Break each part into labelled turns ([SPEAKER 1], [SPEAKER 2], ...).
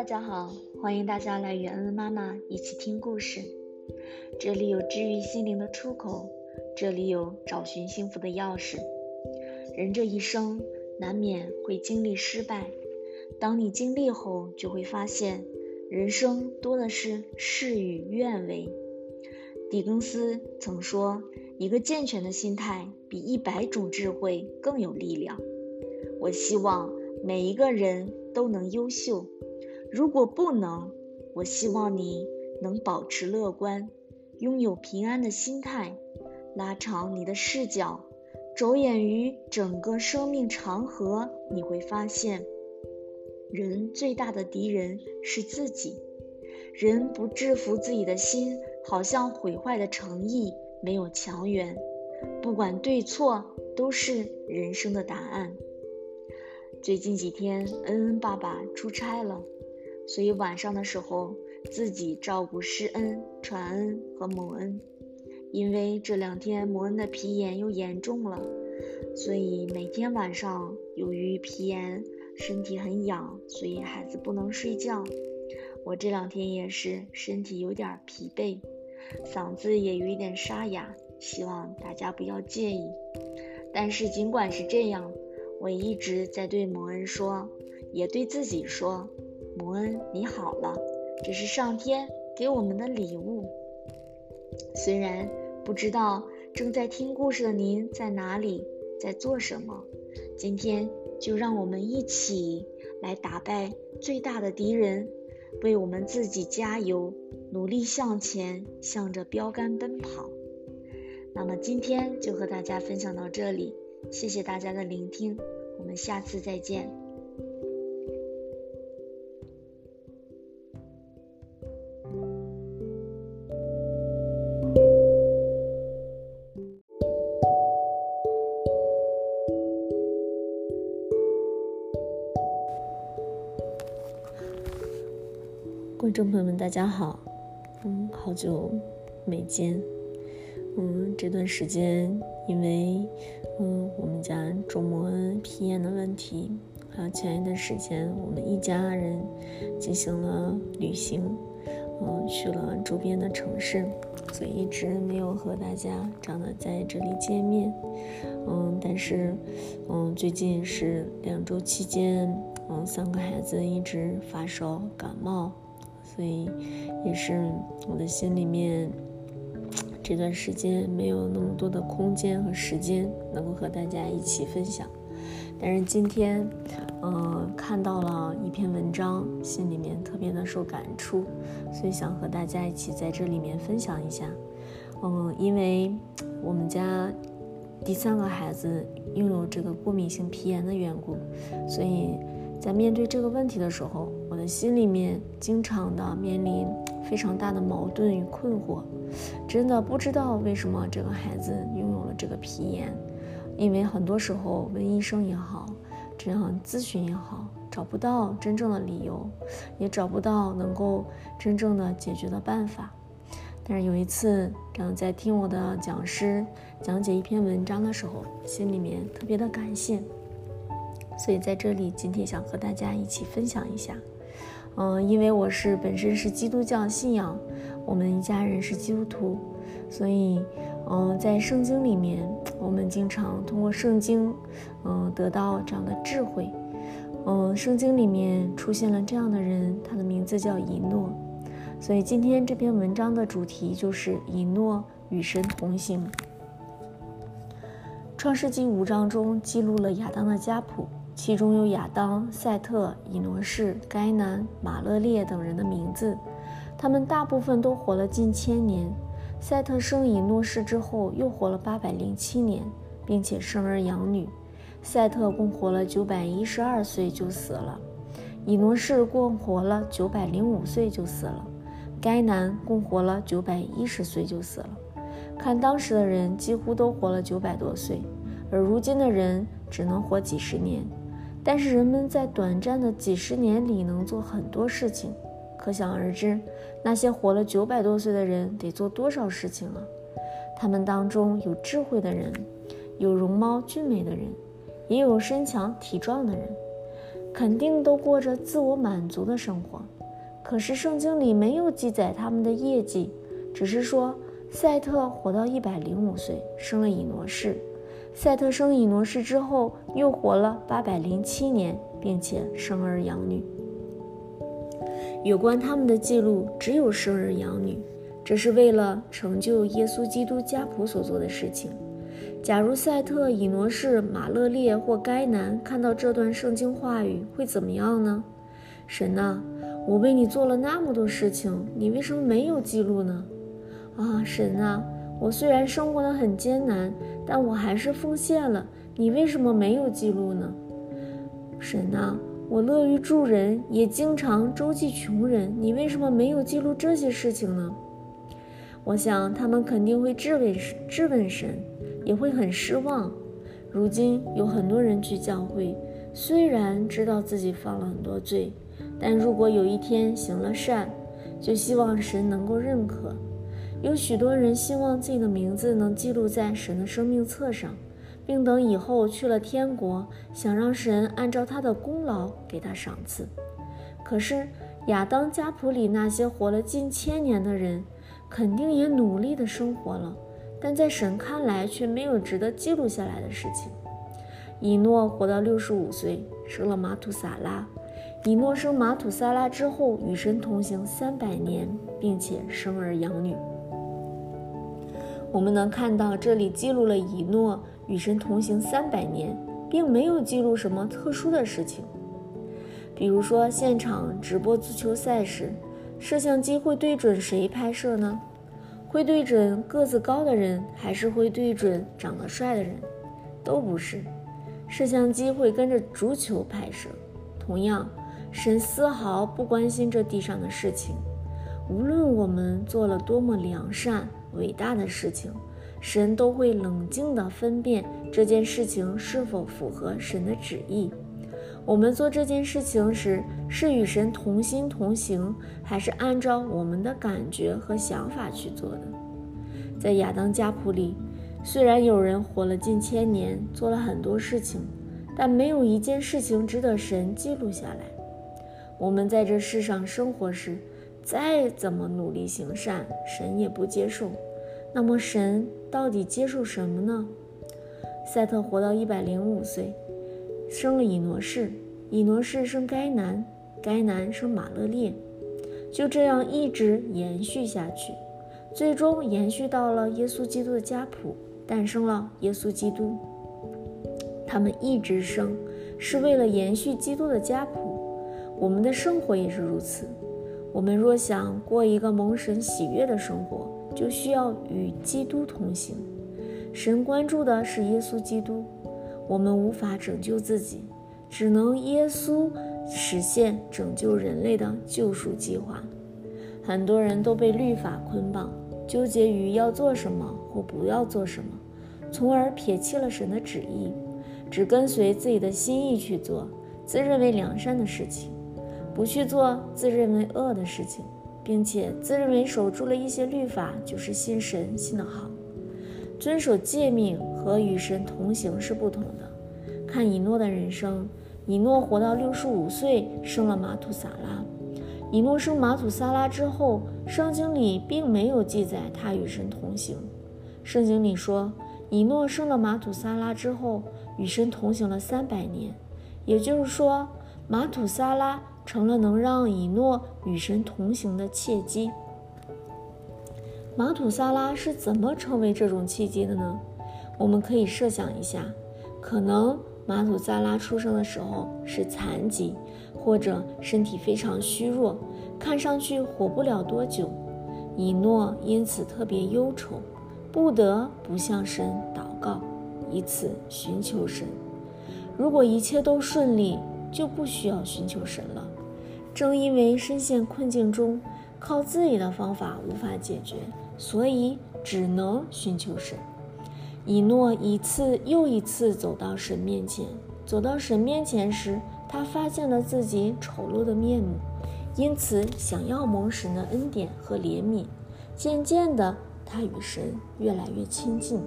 [SPEAKER 1] 大家好，欢迎大家来与恩恩妈妈一起听故事。这里有治愈心灵的出口，这里有找寻幸福的钥匙。人这一生难免会经历失败，当你经历后，就会发现人生多的是事与愿违。狄更斯曾说：“一个健全的心态比一百种智慧更有力量。”我希望每一个人都能优秀。如果不能，我希望你能保持乐观，拥有平安的心态，拉长你的视角，着眼于整个生命长河，你会发现，人最大的敌人是自己。人不制服自己的心，好像毁坏的诚意没有强援。不管对错，都是人生的答案。最近几天，恩恩爸爸出差了。所以晚上的时候，自己照顾施恩、传恩和蒙恩。因为这两天蒙恩的皮炎又严重了，所以每天晚上由于皮炎，身体很痒，所以孩子不能睡觉。我这两天也是身体有点疲惫，嗓子也有一点沙哑，希望大家不要介意。但是尽管是这样，我一直在对蒙恩说，也对自己说。蒙恩，你好了，这是上天给我们的礼物。虽然不知道正在听故事的您在哪里，在做什么，今天就让我们一起来打败最大的敌人，为我们自己加油，努力向前，向着标杆奔跑。那么今天就和大家分享到这里，谢谢大家的聆听，我们下次再见。观众朋友们，大家好，嗯，好久没见，嗯，这段时间因为嗯我们家周末皮炎的问题，还有前一段时间我们一家人进行了旅行，嗯，去了周边的城市，所以一直没有和大家长得在这里见面，嗯，但是嗯最近是两周期间，嗯，三个孩子一直发烧感冒。所以，也是我的心里面这段时间没有那么多的空间和时间能够和大家一起分享。但是今天，嗯，看到了一篇文章，心里面特别的受感触，所以想和大家一起在这里面分享一下。嗯，因为我们家第三个孩子拥有这个过敏性皮炎的缘故，所以。在面对这个问题的时候，我的心里面经常的面临非常大的矛盾与困惑，真的不知道为什么这个孩子拥有了这个皮炎，因为很多时候问医生也好，这样咨询也好，找不到真正的理由，也找不到能够真正的解决的办法。但是有一次，这样在听我的讲师讲解一篇文章的时候，心里面特别的感谢。所以在这里，今天想和大家一起分享一下，嗯，因为我是本身是基督教信仰，我们一家人是基督徒，所以，嗯，在圣经里面，我们经常通过圣经，嗯，得到这样的智慧，嗯，圣经里面出现了这样的人，他的名字叫以诺，所以今天这篇文章的主题就是以诺与神同行。创世纪五章中记录了亚当的家谱。其中有亚当、赛特、以诺士、该南、马勒列等人的名字，他们大部分都活了近千年。赛特生以诺士之后，又活了八百零七年，并且生儿养女。赛特共活了九百一十二岁就死了，以诺士共活了九百零五岁就死了，该南共活了九百一十岁就死了。看当时的人几乎都活了九百多岁，而如今的人只能活几十年。但是人们在短暂的几十年里能做很多事情，可想而知，那些活了九百多岁的人得做多少事情啊！他们当中有智慧的人，有容貌俊美的人，也有身强体壮的人，肯定都过着自我满足的生活。可是圣经里没有记载他们的业绩，只是说赛特活到一百零五岁，生了以挪士。赛特生以挪士之后，又活了八百零七年，并且生儿养女。有关他们的记录只有生儿养女，这是为了成就耶稣基督家谱所做的事情。假如赛特、以挪士、马勒列或该南看到这段圣经话语，会怎么样呢？神呐，我为你做了那么多事情，你为什么没有记录呢？啊，神啊，我虽然生活的很艰难，但我还是奉献了，你为什么没有记录呢？神呐，我乐于助人，也经常周济穷人，你为什么没有记录这些事情呢？我想他们肯定会质问质问神。也会很失望。如今有很多人去教会，虽然知道自己犯了很多罪，但如果有一天行了善，就希望神能够认可。有许多人希望自己的名字能记录在神的生命册上，并等以后去了天国，想让神按照他的功劳给他赏赐。可是亚当家谱里那些活了近千年的人，肯定也努力的生活了。但在神看来，却没有值得记录下来的事情。以诺活到六十五岁，生了马土撒拉。以诺生马土撒拉之后，与神同行三百年，并且生儿养女。我们能看到，这里记录了以诺与神同行三百年，并没有记录什么特殊的事情。比如说，现场直播足球赛时，摄像机会对准谁拍摄呢？会对准个子高的人，还是会对准长得帅的人？都不是。摄像机会跟着足球拍摄。同样，神丝毫不关心这地上的事情。无论我们做了多么良善、伟大的事情，神都会冷静地分辨这件事情是否符合神的旨意。我们做这件事情时，是与神同心同行，还是按照我们的感觉和想法去做的？在亚当家谱里，虽然有人活了近千年，做了很多事情，但没有一件事情值得神记录下来。我们在这世上生活时，再怎么努力行善，神也不接受。那么，神到底接受什么呢？赛特活到一百零五岁。生了以挪士，以挪士生该南，该南生马勒列，就这样一直延续下去，最终延续到了耶稣基督的家谱，诞生了耶稣基督。他们一直生，是为了延续基督的家谱。我们的生活也是如此。我们若想过一个蒙神喜悦的生活，就需要与基督同行。神关注的是耶稣基督。我们无法拯救自己，只能耶稣实现拯救人类的救赎计划。很多人都被律法捆绑，纠结于要做什么或不要做什么，从而撇弃了神的旨意，只跟随自己的心意去做自认为良善的事情，不去做自认为恶的事情，并且自认为守住了一些律法就是信神信得好。遵守诫命和与神同行是不同的。看以诺的人生，以诺活到六十五岁，生了马土撒拉。以诺生马土撒拉之后，圣经里并没有记载他与神同行。圣经里说，以诺生了马土撒拉之后，与神同行了三百年，也就是说，马土撒拉成了能让以诺与神同行的契机。马土萨拉是怎么成为这种契机的呢？我们可以设想一下，可能马土萨拉出生的时候是残疾，或者身体非常虚弱，看上去活不了多久。以诺因此特别忧愁，不得不向神祷告，以此寻求神。如果一切都顺利，就不需要寻求神了。正因为深陷困境中，靠自己的方法无法解决。所以只能寻求神。以诺一次又一次走到神面前，走到神面前时，他发现了自己丑陋的面目，因此想要蒙神的恩典和怜悯。渐渐的，他与神越来越亲近。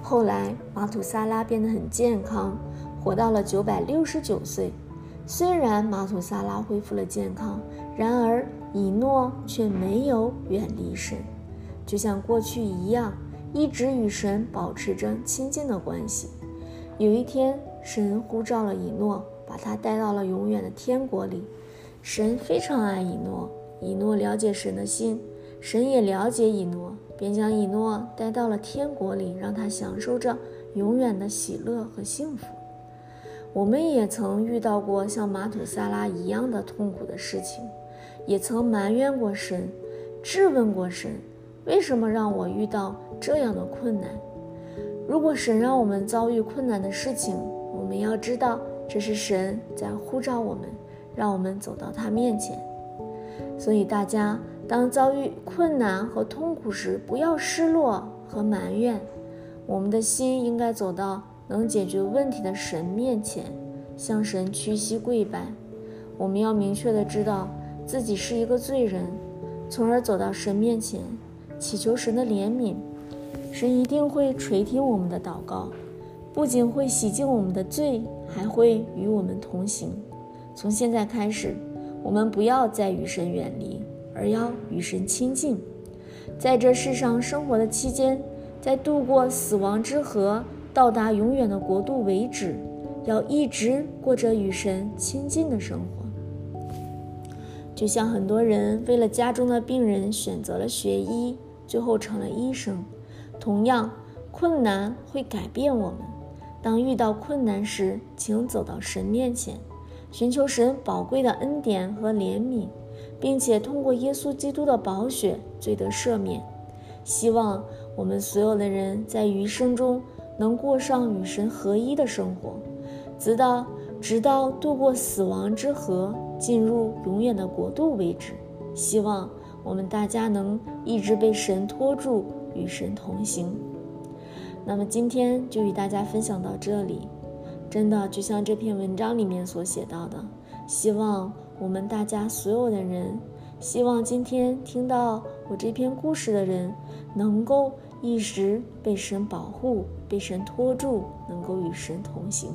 [SPEAKER 1] 后来，马土萨拉变得很健康，活到了九百六十九岁。虽然马土萨拉恢复了健康，然而以诺却没有远离神，就像过去一样，一直与神保持着亲近的关系。有一天，神呼召了以诺，把他带到了永远的天国里。神非常爱以诺，以诺了解神的心，神也了解以诺，便将以诺带到了天国里，让他享受着永远的喜乐和幸福。我们也曾遇到过像马土萨拉一样的痛苦的事情，也曾埋怨过神，质问过神，为什么让我遇到这样的困难？如果神让我们遭遇困难的事情，我们要知道这是神在呼召我们，让我们走到他面前。所以大家当遭遇困难和痛苦时，不要失落和埋怨，我们的心应该走到能解决问题的神面前，向神屈膝跪拜。我们要明确的知道自己是一个罪人，从而走到神面前，祈求神的怜悯。神一定会垂听我们的祷告，不仅会洗净我们的罪，还会与我们同行。从现在开始，我们不要再与神远离，而要与神亲近。在这世上生活的期间，在度过死亡之河、到达永远的国度为止，要一直过着与神亲近的生活。就像很多人为了家中的病人选择了学医，最后成了医生。同样，困难会改变我们。当遇到困难时，请走到神面前，寻求神宝贵的恩典和怜悯，并且通过耶稣基督的宝血罪得赦免。希望我们所有的人在余生中能过上与神合一的生活，直到直到度过死亡之河，进入永远的国度为止。希望我们大家能一直被神托住。与神同行。那么今天就与大家分享到这里。真的就像这篇文章里面所写到的，希望我们大家所有的人，希望今天听到我这篇故事的人，能够一直被神保护，被神托住，能够与神同行。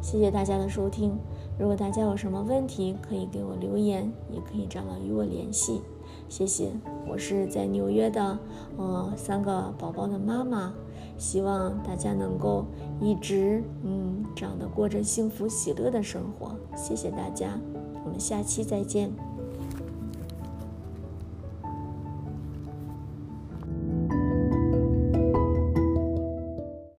[SPEAKER 1] 谢谢大家的收听。如果大家有什么问题，可以给我留言，也可以找到与我联系。谢谢，我是在纽约的，呃，三个宝宝的妈妈，希望大家能够一直，嗯，这样的过着幸福喜乐的生活。谢谢大家，我们下期再见。